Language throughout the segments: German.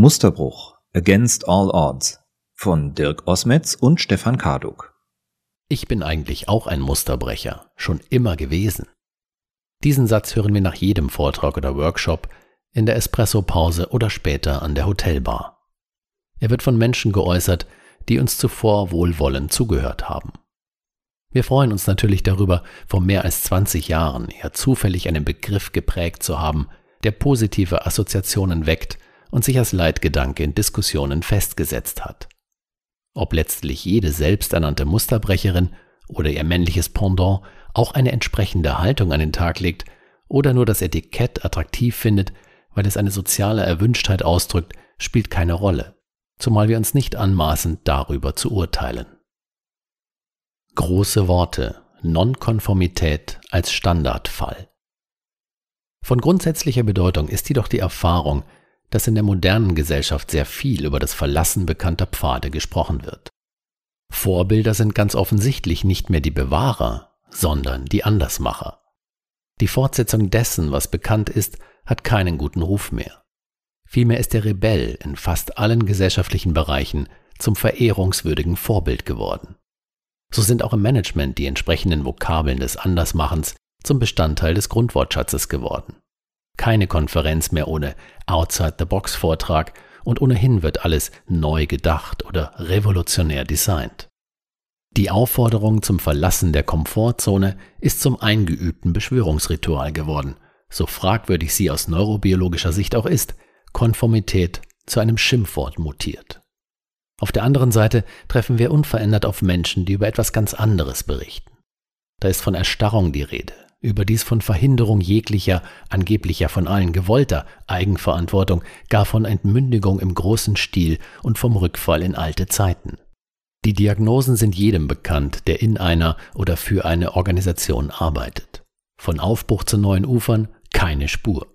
Musterbruch Against All Odds von Dirk Osmetz und Stefan Karduk. Ich bin eigentlich auch ein Musterbrecher, schon immer gewesen. Diesen Satz hören wir nach jedem Vortrag oder Workshop, in der Espresso-Pause oder später an der Hotelbar. Er wird von Menschen geäußert, die uns zuvor wohlwollend zugehört haben. Wir freuen uns natürlich darüber, vor mehr als 20 Jahren eher zufällig einen Begriff geprägt zu haben, der positive Assoziationen weckt und sich als Leitgedanke in Diskussionen festgesetzt hat. Ob letztlich jede selbsternannte Musterbrecherin oder ihr männliches Pendant auch eine entsprechende Haltung an den Tag legt oder nur das Etikett attraktiv findet, weil es eine soziale Erwünschtheit ausdrückt, spielt keine Rolle, zumal wir uns nicht anmaßen, darüber zu urteilen. Große Worte, Nonkonformität als Standardfall. Von grundsätzlicher Bedeutung ist jedoch die Erfahrung, dass in der modernen Gesellschaft sehr viel über das Verlassen bekannter Pfade gesprochen wird. Vorbilder sind ganz offensichtlich nicht mehr die Bewahrer, sondern die Andersmacher. Die Fortsetzung dessen, was bekannt ist, hat keinen guten Ruf mehr. Vielmehr ist der Rebell in fast allen gesellschaftlichen Bereichen zum verehrungswürdigen Vorbild geworden. So sind auch im Management die entsprechenden Vokabeln des Andersmachens zum Bestandteil des Grundwortschatzes geworden keine Konferenz mehr ohne Outside-the-Box-Vortrag und ohnehin wird alles neu gedacht oder revolutionär designt. Die Aufforderung zum Verlassen der Komfortzone ist zum eingeübten Beschwörungsritual geworden, so fragwürdig sie aus neurobiologischer Sicht auch ist, Konformität zu einem Schimpfwort mutiert. Auf der anderen Seite treffen wir unverändert auf Menschen, die über etwas ganz anderes berichten. Da ist von Erstarrung die Rede, überdies von Verhinderung jeglicher, angeblicher von allen gewollter Eigenverantwortung, gar von Entmündigung im großen Stil und vom Rückfall in alte Zeiten. Die Diagnosen sind jedem bekannt, der in einer oder für eine Organisation arbeitet. Von Aufbruch zu neuen Ufern keine Spur.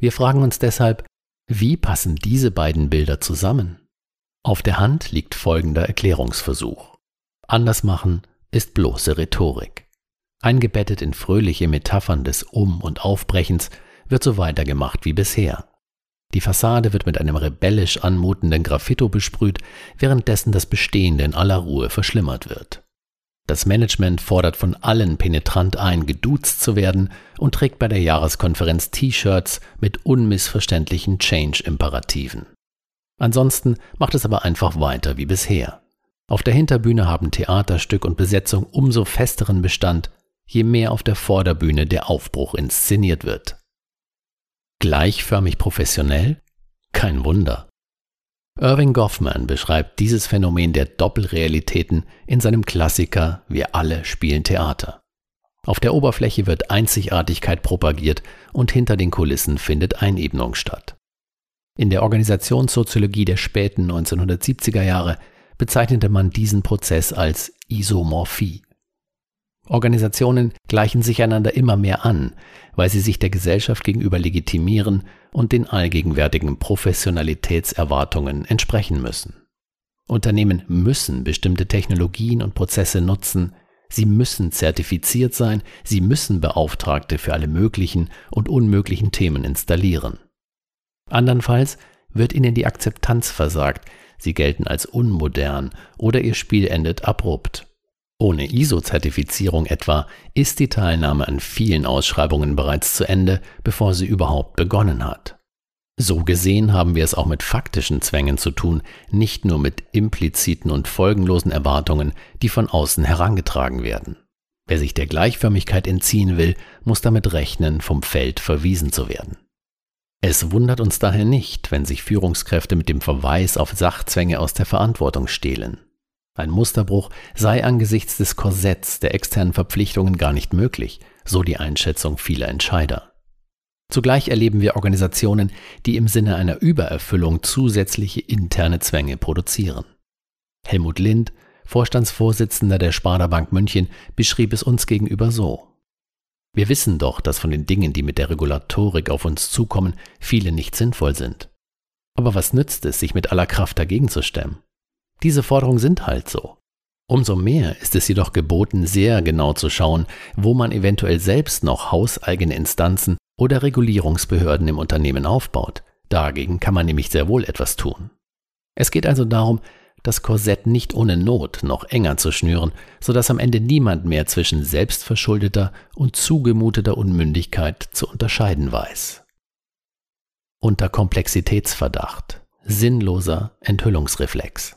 Wir fragen uns deshalb, wie passen diese beiden Bilder zusammen? Auf der Hand liegt folgender Erklärungsversuch. Anders machen ist bloße Rhetorik. Eingebettet in fröhliche Metaphern des Um- und Aufbrechens wird so weitergemacht wie bisher. Die Fassade wird mit einem rebellisch anmutenden Graffito besprüht, währenddessen das Bestehende in aller Ruhe verschlimmert wird. Das Management fordert von allen penetrant ein, geduzt zu werden und trägt bei der Jahreskonferenz T-Shirts mit unmissverständlichen Change-Imperativen. Ansonsten macht es aber einfach weiter wie bisher. Auf der Hinterbühne haben Theaterstück und Besetzung umso festeren Bestand, je mehr auf der Vorderbühne der Aufbruch inszeniert wird. Gleichförmig professionell? Kein Wunder. Irving Goffman beschreibt dieses Phänomen der Doppelrealitäten in seinem Klassiker Wir alle spielen Theater. Auf der Oberfläche wird Einzigartigkeit propagiert und hinter den Kulissen findet Einebnung statt. In der Organisationssoziologie der späten 1970er Jahre bezeichnete man diesen Prozess als Isomorphie. Organisationen gleichen sich einander immer mehr an, weil sie sich der Gesellschaft gegenüber legitimieren und den allgegenwärtigen Professionalitätserwartungen entsprechen müssen. Unternehmen müssen bestimmte Technologien und Prozesse nutzen, sie müssen zertifiziert sein, sie müssen Beauftragte für alle möglichen und unmöglichen Themen installieren. Andernfalls wird ihnen die Akzeptanz versagt, sie gelten als unmodern oder ihr Spiel endet abrupt. Ohne ISO-Zertifizierung etwa ist die Teilnahme an vielen Ausschreibungen bereits zu Ende, bevor sie überhaupt begonnen hat. So gesehen haben wir es auch mit faktischen Zwängen zu tun, nicht nur mit impliziten und folgenlosen Erwartungen, die von außen herangetragen werden. Wer sich der Gleichförmigkeit entziehen will, muss damit rechnen, vom Feld verwiesen zu werden. Es wundert uns daher nicht, wenn sich Führungskräfte mit dem Verweis auf Sachzwänge aus der Verantwortung stehlen. Ein Musterbruch sei angesichts des Korsetts der externen Verpflichtungen gar nicht möglich, so die Einschätzung vieler Entscheider. Zugleich erleben wir Organisationen, die im Sinne einer Übererfüllung zusätzliche interne Zwänge produzieren. Helmut Lind, Vorstandsvorsitzender der Sparda Bank München, beschrieb es uns gegenüber so. Wir wissen doch, dass von den Dingen, die mit der Regulatorik auf uns zukommen, viele nicht sinnvoll sind. Aber was nützt es, sich mit aller Kraft dagegen zu stemmen? Diese Forderungen sind halt so. Umso mehr ist es jedoch geboten, sehr genau zu schauen, wo man eventuell selbst noch hauseigene Instanzen oder Regulierungsbehörden im Unternehmen aufbaut, Dagegen kann man nämlich sehr wohl etwas tun. Es geht also darum, das Korsett nicht ohne Not noch enger zu schnüren, sodass am Ende niemand mehr zwischen selbstverschuldeter und zugemuteter Unmündigkeit zu unterscheiden weiß. Unter Komplexitätsverdacht, sinnloser Enthüllungsreflex.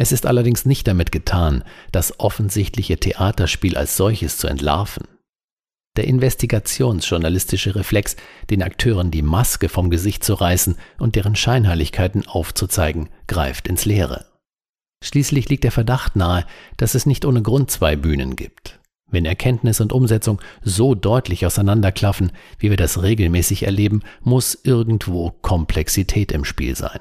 Es ist allerdings nicht damit getan, das offensichtliche Theaterspiel als solches zu entlarven. Der investigationsjournalistische Reflex, den Akteuren die Maske vom Gesicht zu reißen und deren Scheinheiligkeiten aufzuzeigen, greift ins Leere. Schließlich liegt der Verdacht nahe, dass es nicht ohne Grund zwei Bühnen gibt. Wenn Erkenntnis und Umsetzung so deutlich auseinanderklaffen, wie wir das regelmäßig erleben, muss irgendwo Komplexität im Spiel sein.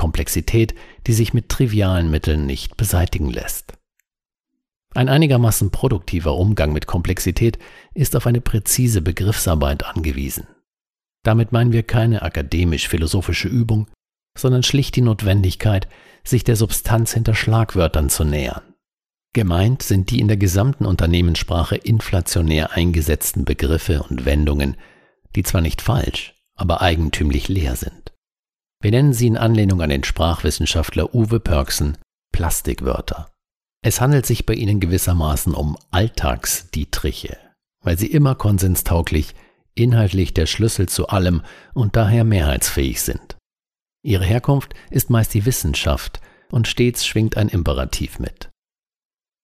Komplexität, die sich mit trivialen Mitteln nicht beseitigen lässt. Ein einigermaßen produktiver Umgang mit Komplexität ist auf eine präzise Begriffsarbeit angewiesen. Damit meinen wir keine akademisch-philosophische Übung, sondern schlicht die Notwendigkeit, sich der Substanz hinter Schlagwörtern zu nähern. Gemeint sind die in der gesamten Unternehmenssprache inflationär eingesetzten Begriffe und Wendungen, die zwar nicht falsch, aber eigentümlich leer sind. Wir nennen sie in Anlehnung an den Sprachwissenschaftler Uwe Pörksen Plastikwörter. Es handelt sich bei ihnen gewissermaßen um Alltagsdietriche, weil sie immer konsenstauglich, inhaltlich der Schlüssel zu allem und daher mehrheitsfähig sind. Ihre Herkunft ist meist die Wissenschaft und stets schwingt ein Imperativ mit.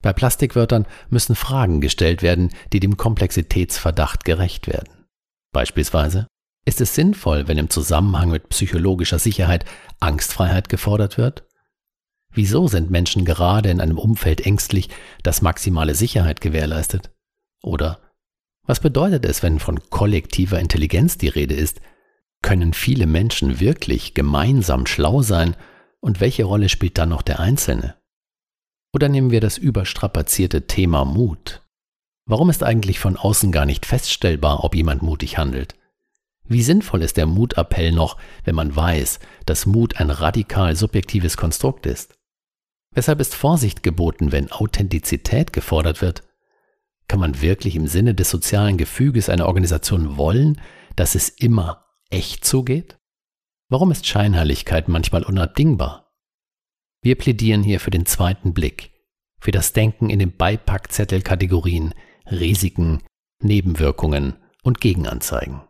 Bei Plastikwörtern müssen Fragen gestellt werden, die dem Komplexitätsverdacht gerecht werden. Beispielsweise, ist es sinnvoll, wenn im Zusammenhang mit psychologischer Sicherheit Angstfreiheit gefordert wird? Wieso sind Menschen gerade in einem Umfeld ängstlich, das maximale Sicherheit gewährleistet? Oder was bedeutet es, wenn von kollektiver Intelligenz die Rede ist? Können viele Menschen wirklich gemeinsam schlau sein? Und welche Rolle spielt dann noch der Einzelne? Oder nehmen wir das überstrapazierte Thema Mut. Warum ist eigentlich von außen gar nicht feststellbar, ob jemand mutig handelt? Wie sinnvoll ist der Mutappell noch, wenn man weiß, dass Mut ein radikal subjektives Konstrukt ist? Weshalb ist Vorsicht geboten, wenn Authentizität gefordert wird? Kann man wirklich im Sinne des sozialen Gefüges einer Organisation wollen, dass es immer echt zugeht? Warum ist Scheinheiligkeit manchmal unabdingbar? Wir plädieren hier für den zweiten Blick, für das Denken in den Beipackzettelkategorien Risiken, Nebenwirkungen und Gegenanzeigen.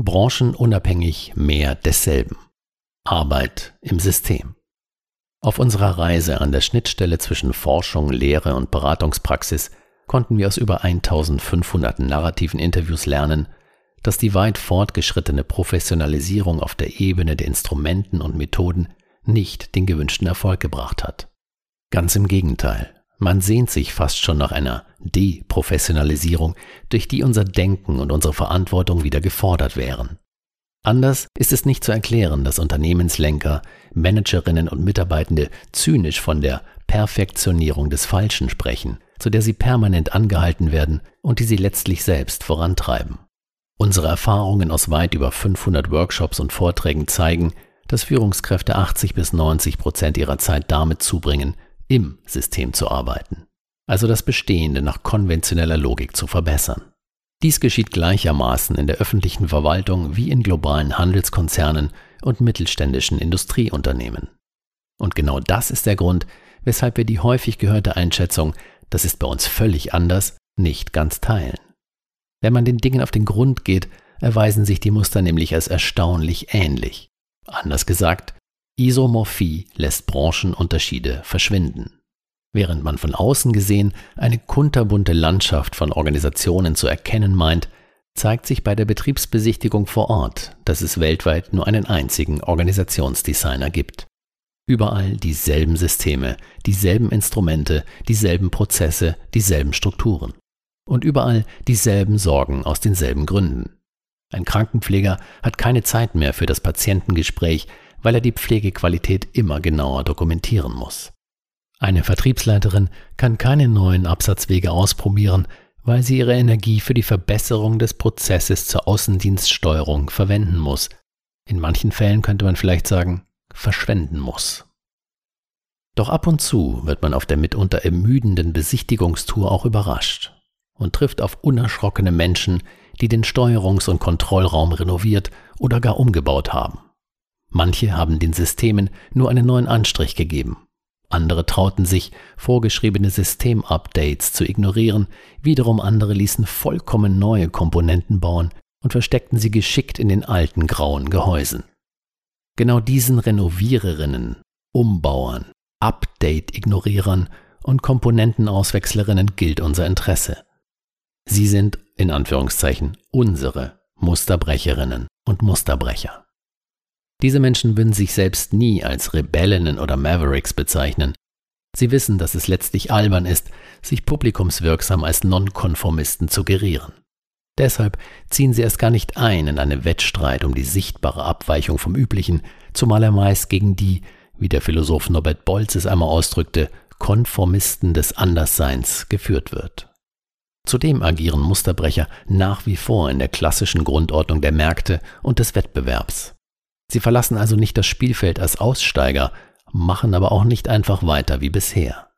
Branchenunabhängig mehr desselben. Arbeit im System. Auf unserer Reise an der Schnittstelle zwischen Forschung, Lehre und Beratungspraxis konnten wir aus über 1500 narrativen Interviews lernen, dass die weit fortgeschrittene Professionalisierung auf der Ebene der Instrumenten und Methoden nicht den gewünschten Erfolg gebracht hat. Ganz im Gegenteil, man sehnt sich fast schon nach einer Deprofessionalisierung, durch die unser Denken und unsere Verantwortung wieder gefordert wären. Anders ist es nicht zu erklären, dass Unternehmenslenker, Managerinnen und Mitarbeitende zynisch von der Perfektionierung des Falschen sprechen, zu der sie permanent angehalten werden und die sie letztlich selbst vorantreiben. Unsere Erfahrungen aus weit über 500 Workshops und Vorträgen zeigen, dass Führungskräfte 80 bis 90 Prozent ihrer Zeit damit zubringen, im System zu arbeiten, also das Bestehende nach konventioneller Logik zu verbessern. Dies geschieht gleichermaßen in der öffentlichen Verwaltung wie in globalen Handelskonzernen und mittelständischen Industrieunternehmen. Und genau das ist der Grund, weshalb wir die häufig gehörte Einschätzung, das ist bei uns völlig anders, nicht ganz teilen. Wenn man den Dingen auf den Grund geht, erweisen sich die Muster nämlich als erstaunlich ähnlich. Anders gesagt, Isomorphie lässt Branchenunterschiede verschwinden. Während man von außen gesehen eine kunterbunte Landschaft von Organisationen zu erkennen meint, zeigt sich bei der Betriebsbesichtigung vor Ort, dass es weltweit nur einen einzigen Organisationsdesigner gibt. Überall dieselben Systeme, dieselben Instrumente, dieselben Prozesse, dieselben Strukturen. Und überall dieselben Sorgen aus denselben Gründen. Ein Krankenpfleger hat keine Zeit mehr für das Patientengespräch, weil er die Pflegequalität immer genauer dokumentieren muss. Eine Vertriebsleiterin kann keine neuen Absatzwege ausprobieren, weil sie ihre Energie für die Verbesserung des Prozesses zur Außendienststeuerung verwenden muss. In manchen Fällen könnte man vielleicht sagen, verschwenden muss. Doch ab und zu wird man auf der mitunter ermüdenden Besichtigungstour auch überrascht und trifft auf unerschrockene Menschen, die den Steuerungs- und Kontrollraum renoviert oder gar umgebaut haben. Manche haben den Systemen nur einen neuen Anstrich gegeben. Andere trauten sich, vorgeschriebene Systemupdates zu ignorieren, wiederum andere ließen vollkommen neue Komponenten bauen und versteckten sie geschickt in den alten grauen Gehäusen. Genau diesen Renoviererinnen, Umbauern, Update-Ignorierern und Komponentenauswechslerinnen gilt unser Interesse. Sie sind, in Anführungszeichen, unsere Musterbrecherinnen und Musterbrecher. Diese Menschen würden sich selbst nie als Rebellinnen oder Mavericks bezeichnen. Sie wissen, dass es letztlich albern ist, sich publikumswirksam als Nonkonformisten zu gerieren. Deshalb ziehen sie erst gar nicht ein in einen Wettstreit um die sichtbare Abweichung vom Üblichen, zumal er meist gegen die, wie der Philosoph Norbert Bolz es einmal ausdrückte, Konformisten des Andersseins geführt wird. Zudem agieren Musterbrecher nach wie vor in der klassischen Grundordnung der Märkte und des Wettbewerbs. Sie verlassen also nicht das Spielfeld als Aussteiger, machen aber auch nicht einfach weiter wie bisher.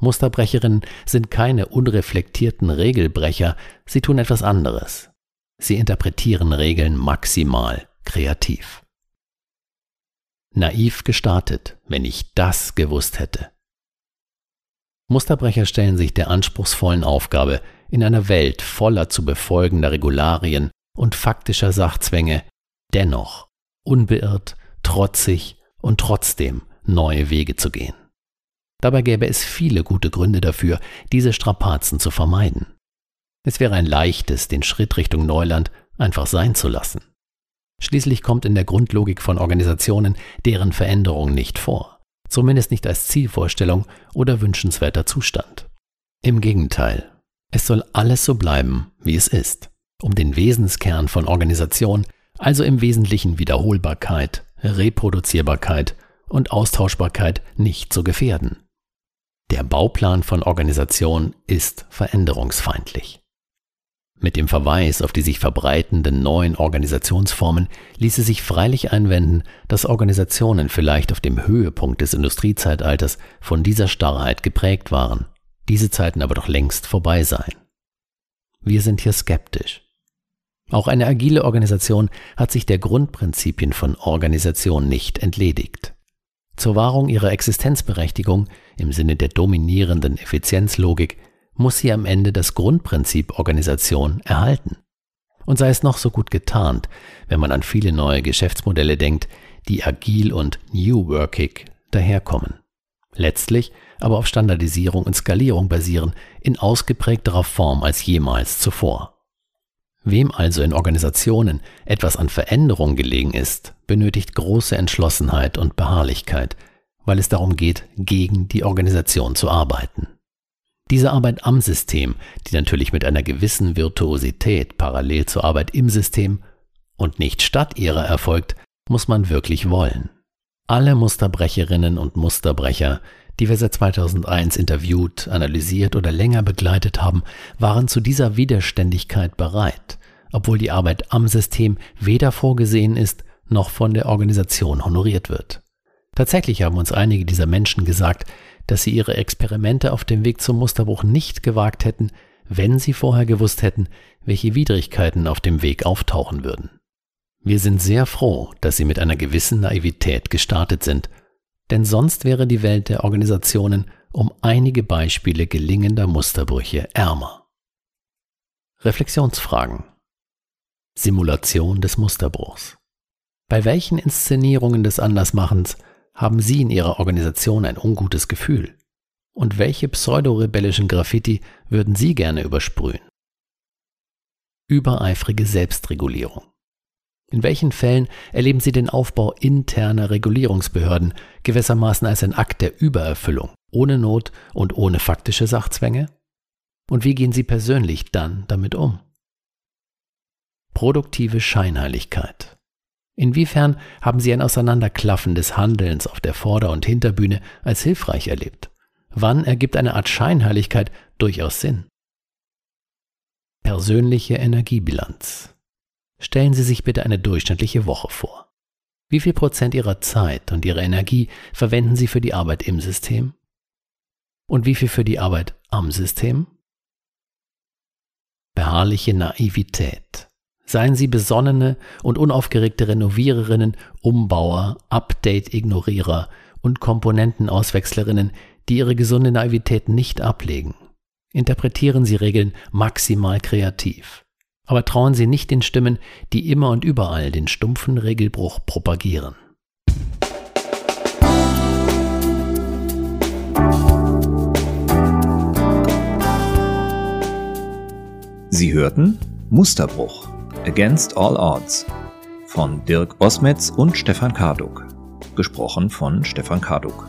Musterbrecherinnen sind keine unreflektierten Regelbrecher, sie tun etwas anderes. Sie interpretieren Regeln maximal kreativ. Naiv gestartet, wenn ich das gewusst hätte. Musterbrecher stellen sich der anspruchsvollen Aufgabe, in einer Welt voller zu befolgender Regularien und faktischer Sachzwänge dennoch unbeirrt, trotzig und trotzdem neue Wege zu gehen. Dabei gäbe es viele gute Gründe dafür, diese Strapazen zu vermeiden. Es wäre ein leichtes, den Schritt Richtung Neuland einfach sein zu lassen. Schließlich kommt in der Grundlogik von Organisationen deren Veränderung nicht vor, zumindest nicht als Zielvorstellung oder wünschenswerter Zustand. Im Gegenteil, es soll alles so bleiben, wie es ist, um den Wesenskern von Organisation also im Wesentlichen Wiederholbarkeit, Reproduzierbarkeit und Austauschbarkeit nicht zu gefährden. Der Bauplan von Organisation ist veränderungsfeindlich. Mit dem Verweis auf die sich verbreitenden neuen Organisationsformen ließe sich freilich einwenden, dass Organisationen vielleicht auf dem Höhepunkt des Industriezeitalters von dieser Starrheit geprägt waren, diese Zeiten aber doch längst vorbei seien. Wir sind hier skeptisch. Auch eine agile Organisation hat sich der Grundprinzipien von Organisation nicht entledigt. Zur Wahrung ihrer Existenzberechtigung im Sinne der dominierenden Effizienzlogik muss sie am Ende das Grundprinzip Organisation erhalten. Und sei es noch so gut getarnt, wenn man an viele neue Geschäftsmodelle denkt, die agil und New Workig daherkommen. Letztlich aber auf Standardisierung und Skalierung basieren in ausgeprägterer Form als jemals zuvor. Wem also in Organisationen etwas an Veränderung gelegen ist, benötigt große Entschlossenheit und Beharrlichkeit, weil es darum geht, gegen die Organisation zu arbeiten. Diese Arbeit am System, die natürlich mit einer gewissen Virtuosität parallel zur Arbeit im System und nicht statt ihrer erfolgt, muss man wirklich wollen. Alle Musterbrecherinnen und Musterbrecher, die wir seit 2001 interviewt, analysiert oder länger begleitet haben, waren zu dieser Widerständigkeit bereit, obwohl die Arbeit am System weder vorgesehen ist noch von der Organisation honoriert wird. Tatsächlich haben uns einige dieser Menschen gesagt, dass sie ihre Experimente auf dem Weg zum Musterbruch nicht gewagt hätten, wenn sie vorher gewusst hätten, welche Widrigkeiten auf dem Weg auftauchen würden. Wir sind sehr froh, dass sie mit einer gewissen Naivität gestartet sind denn sonst wäre die Welt der Organisationen um einige Beispiele gelingender Musterbrüche ärmer. Reflexionsfragen Simulation des Musterbruchs Bei welchen Inszenierungen des Andersmachens haben Sie in Ihrer Organisation ein ungutes Gefühl? Und welche pseudorebellischen Graffiti würden Sie gerne übersprühen? Übereifrige Selbstregulierung in welchen Fällen erleben Sie den Aufbau interner Regulierungsbehörden gewissermaßen als ein Akt der Übererfüllung, ohne Not und ohne faktische Sachzwänge? Und wie gehen Sie persönlich dann damit um? Produktive Scheinheiligkeit. Inwiefern haben Sie ein Auseinanderklaffen des Handelns auf der Vorder- und Hinterbühne als hilfreich erlebt? Wann ergibt eine Art Scheinheiligkeit durchaus Sinn? Persönliche Energiebilanz. Stellen Sie sich bitte eine durchschnittliche Woche vor. Wie viel Prozent Ihrer Zeit und Ihrer Energie verwenden Sie für die Arbeit im System? Und wie viel für die Arbeit am System? Beharrliche Naivität. Seien Sie besonnene und unaufgeregte Renoviererinnen, Umbauer, Update-Ignorierer und Komponentenauswechslerinnen, die ihre gesunde Naivität nicht ablegen. Interpretieren Sie Regeln maximal kreativ. Aber trauen Sie nicht den Stimmen, die immer und überall den stumpfen Regelbruch propagieren. Sie hörten Musterbruch Against All Odds von Dirk Osmetz und Stefan Karduk. Gesprochen von Stefan Karduk.